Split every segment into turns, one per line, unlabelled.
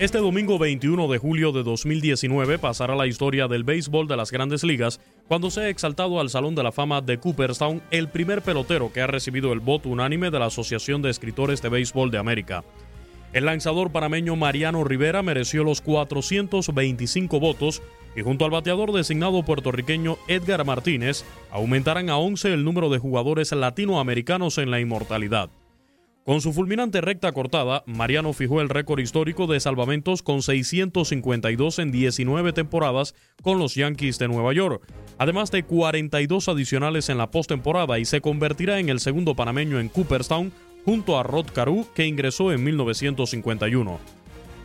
Este domingo 21 de julio de 2019 pasará la historia del béisbol de las grandes ligas cuando se ha exaltado al Salón de la Fama de Cooperstown el primer pelotero que ha recibido el voto unánime de la Asociación de Escritores de Béisbol de América. El lanzador panameño Mariano Rivera mereció los 425 votos y junto al bateador designado puertorriqueño Edgar Martínez aumentarán a 11 el número de jugadores latinoamericanos en la inmortalidad. Con su fulminante recta cortada, Mariano fijó el récord histórico de salvamentos con 652 en 19 temporadas con los Yankees de Nueva York, además de 42 adicionales en la postemporada y se convertirá en el segundo panameño en Cooperstown junto a Rod Carew que ingresó en 1951.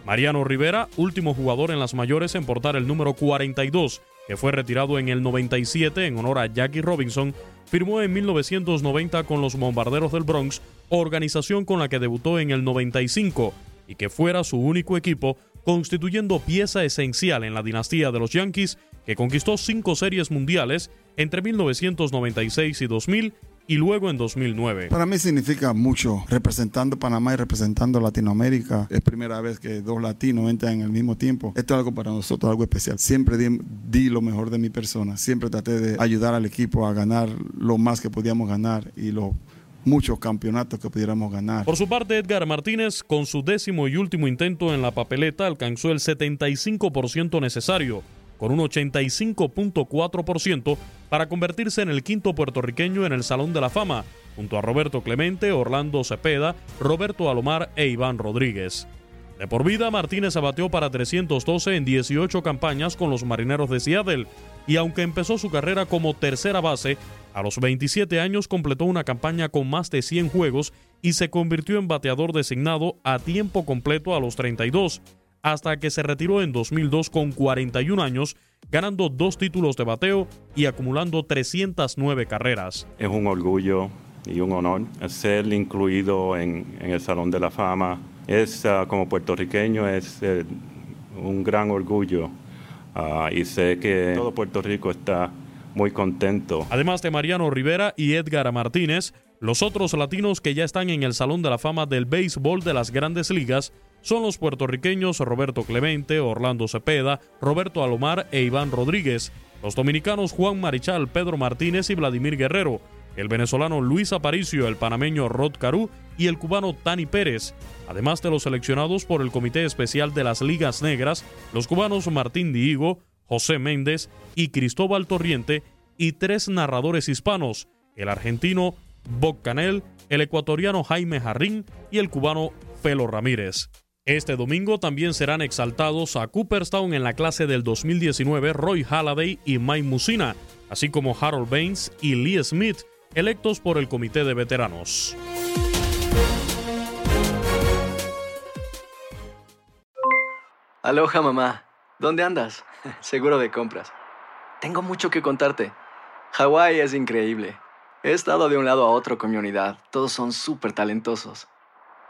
Mariano Rivera, último jugador en las mayores en portar el número 42, que fue retirado en el 97 en honor a Jackie Robinson, firmó en 1990 con los Bombarderos del Bronx, organización con la que debutó en el 95 y que fuera su único equipo, constituyendo pieza esencial en la dinastía de los Yankees, que conquistó cinco series mundiales entre 1996 y 2000 y luego en 2009.
Para mí significa mucho representando Panamá y representando Latinoamérica. Es primera vez que dos latinos entran en el mismo tiempo. Esto es algo para nosotros, algo especial. Siempre di, di, lo mejor de mi persona. Siempre traté de ayudar al equipo a ganar lo más que podíamos ganar y lo muchos campeonatos que pudiéramos ganar.
Por su parte, Edgar Martínez, con su décimo y último intento en la papeleta, alcanzó el 75% necesario con un 85.4% para convertirse en el quinto puertorriqueño en el Salón de la Fama, junto a Roberto Clemente, Orlando Cepeda, Roberto Alomar e Iván Rodríguez. De por vida, Martínez abateó para 312 en 18 campañas con los Marineros de Seattle y aunque empezó su carrera como tercera base, a los 27 años completó una campaña con más de 100 juegos y se convirtió en bateador designado a tiempo completo a los 32, hasta que se retiró en 2002 con 41 años, ganando dos títulos de bateo y acumulando 309 carreras.
Es un orgullo y un honor ser incluido en, en el Salón de la Fama. Es uh, como puertorriqueño es eh, un gran orgullo uh, y sé que todo Puerto Rico está muy contento.
Además de Mariano Rivera y Edgar Martínez, los otros latinos que ya están en el Salón de la Fama del Béisbol de las Grandes Ligas son los puertorriqueños Roberto Clemente, Orlando Cepeda, Roberto Alomar e Iván Rodríguez, los dominicanos Juan Marichal, Pedro Martínez y Vladimir Guerrero, el venezolano Luis Aparicio, el panameño Rod Caru y el cubano Tani Pérez, además de los seleccionados por el Comité Especial de las Ligas Negras, los cubanos Martín Diego, José Méndez y Cristóbal Torriente, y tres narradores hispanos, el argentino Bob Canel, el ecuatoriano Jaime Jarrín y el cubano Felo Ramírez. Este domingo también serán exaltados a Cooperstown en la clase del 2019 Roy Halladay y Mike Musina, así como Harold Baines y Lee Smith, electos por el Comité de Veteranos.
Aloha mamá, ¿dónde andas? Seguro de compras. Tengo mucho que contarte. Hawái es increíble. He estado de un lado a otro con mi unidad. Todos son súper talentosos.